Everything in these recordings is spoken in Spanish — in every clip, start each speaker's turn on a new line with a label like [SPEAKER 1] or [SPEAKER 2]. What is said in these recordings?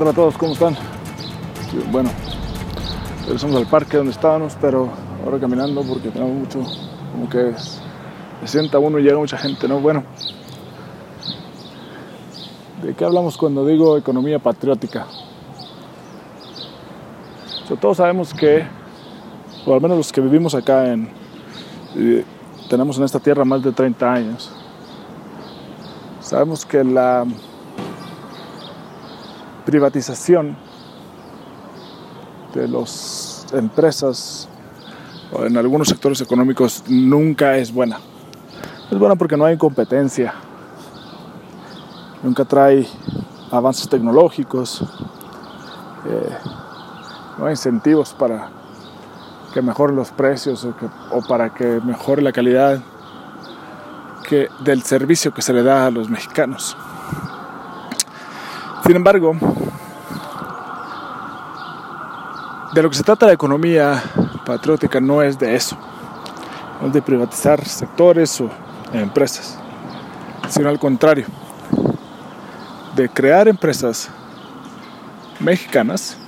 [SPEAKER 1] tal a todos? ¿Cómo están? Bueno, regresamos al parque donde estábamos, pero ahora caminando porque tenemos mucho, como que se sienta uno y llega mucha gente, ¿no? Bueno, ¿de qué hablamos cuando digo economía patriótica? todos sabemos que, o al menos los que vivimos acá en, tenemos en esta tierra más de 30 años, sabemos que la privatización de las empresas en algunos sectores económicos nunca es buena. Es buena porque no hay competencia, nunca trae avances tecnológicos, eh, no hay incentivos para que mejoren los precios o, para que mejore la calidad del servicio que se le da a los mexicanos. Sin embargo, de lo que se trata la economía patriótica no es de eso, no es de privatizar sectores o empresas, sino al contrario, de crear empresas mexicanas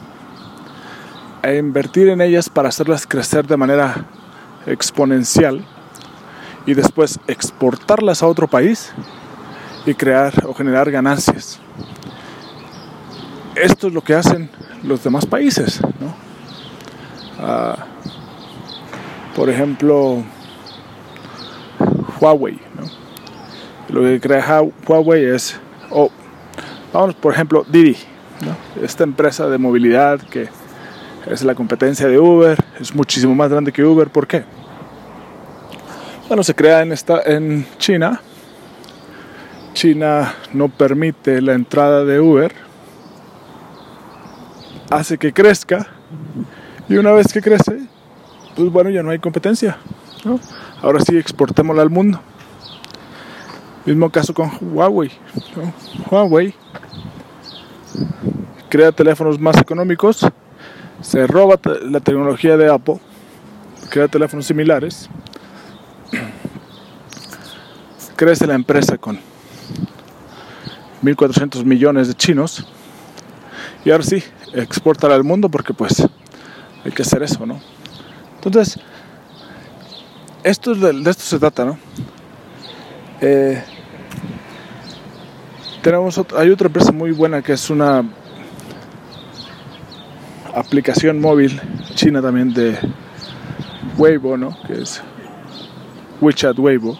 [SPEAKER 1] e invertir en ellas para hacerlas crecer de manera exponencial y después exportarlas a otro país y crear o generar ganancias. Esto es lo que hacen los demás países. ¿no? Ah, por ejemplo, Huawei. ¿no? Lo que crea Huawei es, oh, vamos por ejemplo, Didi, ¿no? esta empresa de movilidad que es la competencia de Uber, es muchísimo más grande que Uber. ¿Por qué? Bueno, se crea en, esta, en China. China no permite la entrada de Uber. Hace que crezca. Y una vez que crece, pues bueno, ya no hay competencia. Ahora sí, exportémosla al mundo. Mismo caso con Huawei. Huawei crea teléfonos más económicos se roba la tecnología de Apple, crea teléfonos similares, crece la empresa con 1.400 millones de chinos y ahora sí, exporta al mundo porque pues hay que hacer eso, ¿no? Entonces, esto de, de esto se trata, ¿no? Eh, tenemos hay otra empresa muy buena que es una aplicación móvil china también de Weibo, ¿no? Que es WeChat Weibo.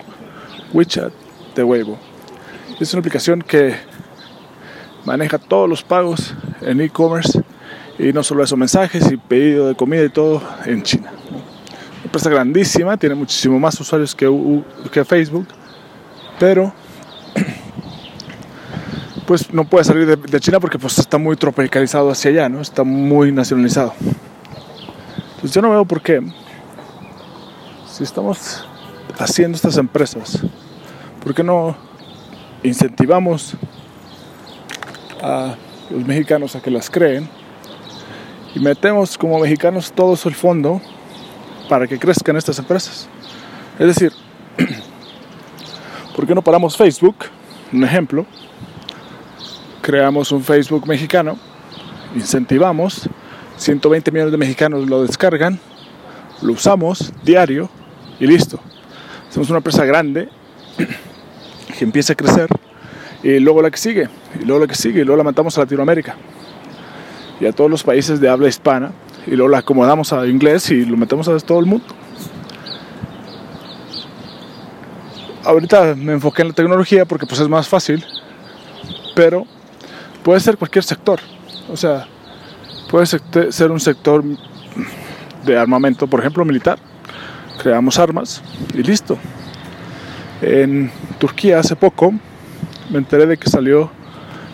[SPEAKER 1] WeChat de Weibo. Es una aplicación que maneja todos los pagos en e-commerce y no solo eso, mensajes y pedido de comida y todo en China. Una empresa grandísima, tiene muchísimo más usuarios que, que Facebook, pero pues no puede salir de, China porque pues está muy tropicalizado hacia allá, ¿no? Está muy nacionalizado. Pues yo no veo por qué, si estamos haciendo estas empresas, ¿por qué no incentivamos a los mexicanos a que las creen y metemos como mexicanos todos el fondo para que crezcan estas empresas? Es decir, ¿por qué no paramos Facebook? Un ejemplo creamos un Facebook mexicano, incentivamos, 120 millones de mexicanos lo descargan, lo usamos diario y listo. Somos una empresa grande que empieza a crecer y luego la que sigue, y luego la que sigue, y luego la matamos a Latinoamérica y a todos los países de habla hispana y luego la acomodamos a inglés y lo metemos a todo el mundo. Ahorita me enfoqué en la tecnología porque pues es más fácil, pero puede ser cualquier sector. O sea, puede ser un sector de armamento, por ejemplo, militar. Creamos armas y listo. En Turquía hace poco me enteré de que salió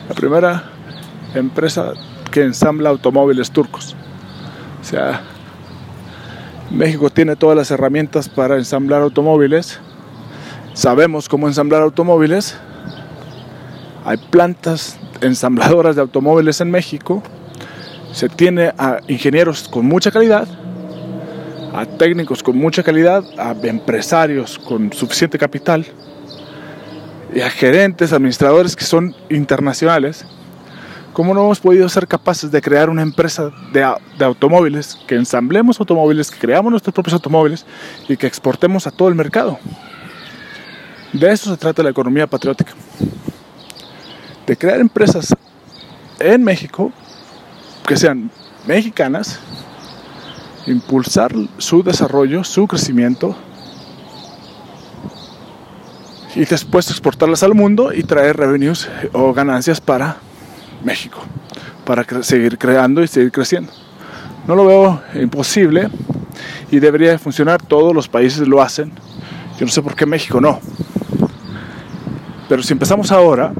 [SPEAKER 1] la primera empresa que ensambla automóviles turcos. O sea, México tiene todas las herramientas para ensamblar automóviles. Sabemos cómo ensamblar automóviles. Hay plantas ensambladoras de automóviles en México, se tiene a ingenieros con mucha calidad, a técnicos con mucha calidad, a empresarios con suficiente capital y a gerentes, administradores que son internacionales ¿Cómo no hemos podido ser capaces de crear una empresa de, de, automóviles, que ensamblemos automóviles, que creamos nuestros propios automóviles y que exportemos a todo el mercado? De eso se trata la economía patriótica. De crear empresas en México que sean mexicanas, impulsar su desarrollo, su crecimiento y después exportarlas al mundo y traer revenues o ganancias para México para seguir creando y seguir creciendo. No lo veo imposible y debería funcionar, todos los países lo hacen, yo no sé por qué México no. Pero si empezamos ahora,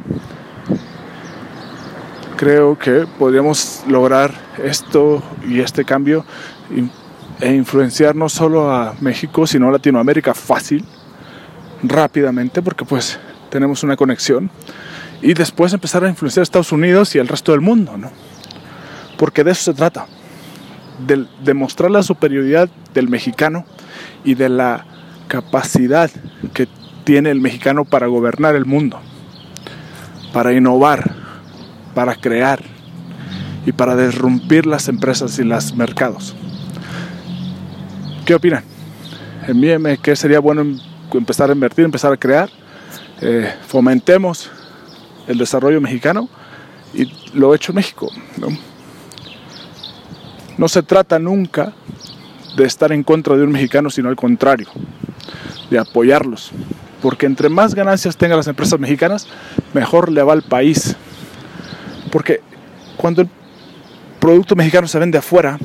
[SPEAKER 1] creo que podríamos lograr esto y este cambio e influenciar no solo a México, sino a Latinoamérica fácil, rápidamente, porque pues tenemos una conexión y después empezar a influenciar a Estados Unidos y al resto del mundo, ¿no? Porque de eso se trata, de demostrar la superioridad del mexicano y de la capacidad que tiene el mexicano para gobernar el mundo, para innovar, para crear y para derrumpir las empresas y los mercados. ¿Qué opinan? Envíenme qué sería bueno empezar a invertir, empezar a crear. Eh, fomentemos el desarrollo mexicano y lo hecho México. ¿no? se trata nunca de estar en contra de un mexicano, sino al contrario, de apoyarlos. Porque entre más ganancias tengan las empresas mexicanas, mejor le va al país. Porque cuando el producto mexicano se vende afuera,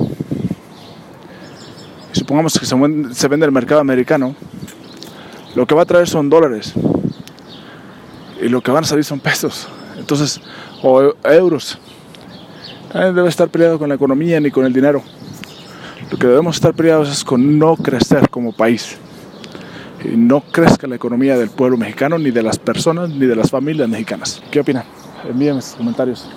[SPEAKER 1] supongamos que se vende, se vende el mercado americano, lo que va a traer son dólares y lo que van a salir son pesos, entonces, o euros. Nadie debe estar peleado con la economía ni con el dinero. Lo que debemos estar peleados es con no crecer como país. Y no crezca la economía del pueblo mexicano, ni de las personas, ni de las familias mexicanas. ¿Qué opinan? Envíenme sus comentarios.